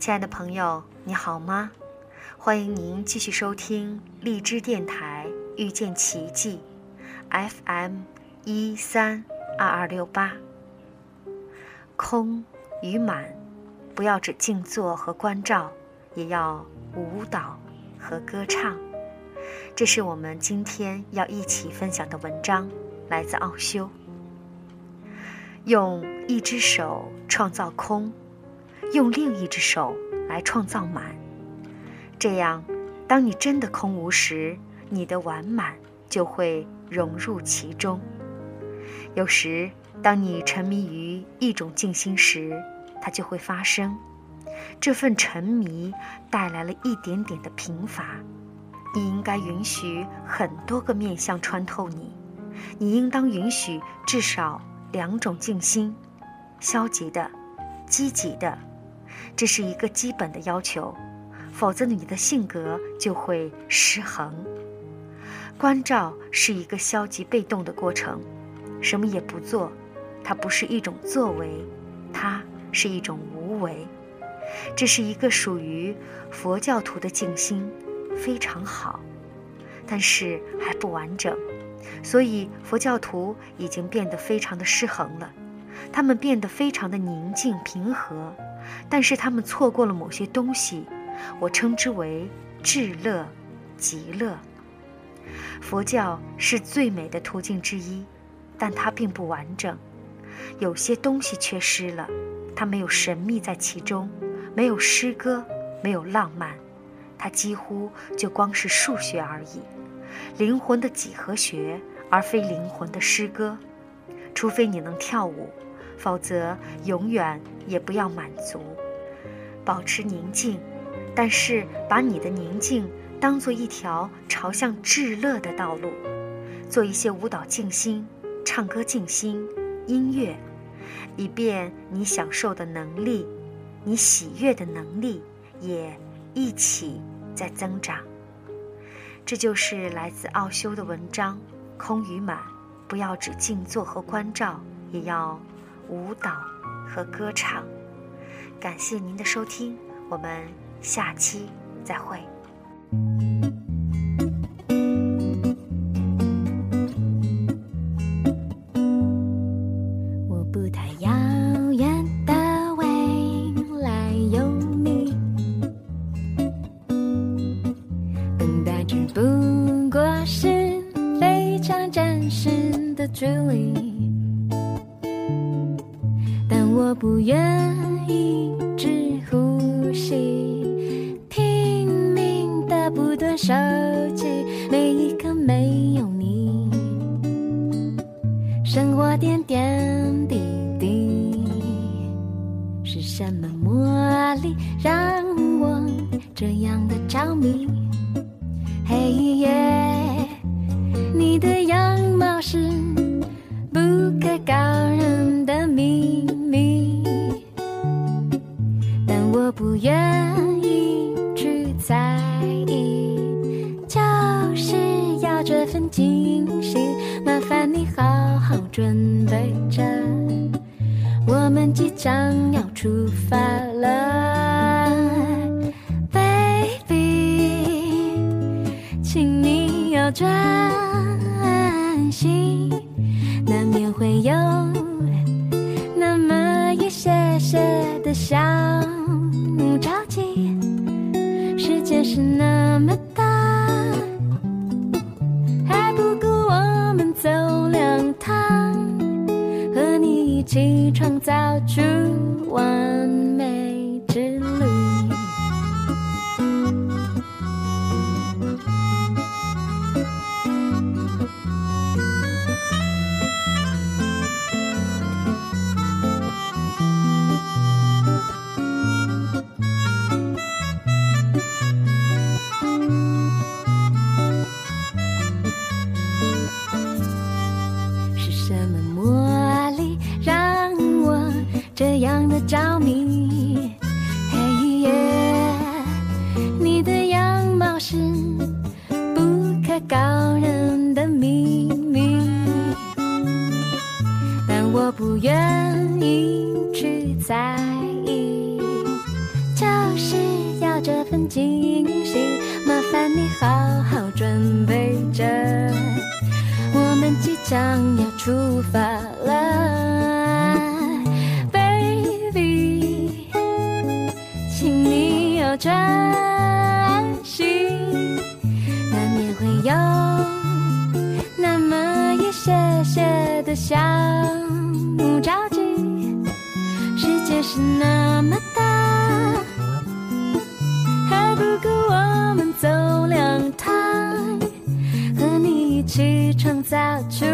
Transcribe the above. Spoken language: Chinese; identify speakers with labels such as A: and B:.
A: 亲爱的朋友，你好吗？欢迎您继续收听荔枝电台遇见奇迹，FM 一三二二六八。空与满，不要只静坐和关照，也要舞蹈和歌唱。这是我们今天要一起分享的文章，来自奥修。用一只手创造空，用另一只手来创造满。这样，当你真的空无时，你的完满就会融入其中。有时，当你沉迷于一种静心时，它就会发生。这份沉迷带来了一点点的贫乏。你应该允许很多个面相穿透你。你应当允许至少两种静心：消极的、积极的。这是一个基本的要求。否则，你的性格就会失衡。关照是一个消极被动的过程，什么也不做，它不是一种作为，它是一种无为。这是一个属于佛教徒的静心，非常好，但是还不完整。所以佛教徒已经变得非常的失衡了，他们变得非常的宁静平和，但是他们错过了某些东西。我称之为至乐、极乐。佛教是最美的途径之一，但它并不完整，有些东西缺失了。它没有神秘在其中，没有诗歌，没有浪漫，它几乎就光是数学而已，灵魂的几何学，而非灵魂的诗歌。除非你能跳舞，否则永远也不要满足。保持宁静。但是，把你的宁静当做一条朝向至乐的道路，做一些舞蹈静心、唱歌静心、音乐，以便你享受的能力、你喜悦的能力也一起在增长。这就是来自奥修的文章《空与满》，不要只静坐和关照，也要舞蹈和歌唱。感谢您的收听，我们。下期再会。
B: 我不太遥远的未来有你，等待只不过是非常真实的距离，不愿意只呼吸。手机每一刻没有你，生活点点滴滴，是什么魔力让我这样的着迷？黑夜，随着，我们即将要出发了，baby，请你要专心，难免会有那么一些些的小创造出完着迷，黑夜，你的样貌是不可告人的秘密，但我不愿意去在意，就是要这份惊喜，麻烦你好好准备着，我们即将要出发了。专心，难免会有那么一些些的小木着急，世界是那么大。还不够我们走两趟，和你一起创造出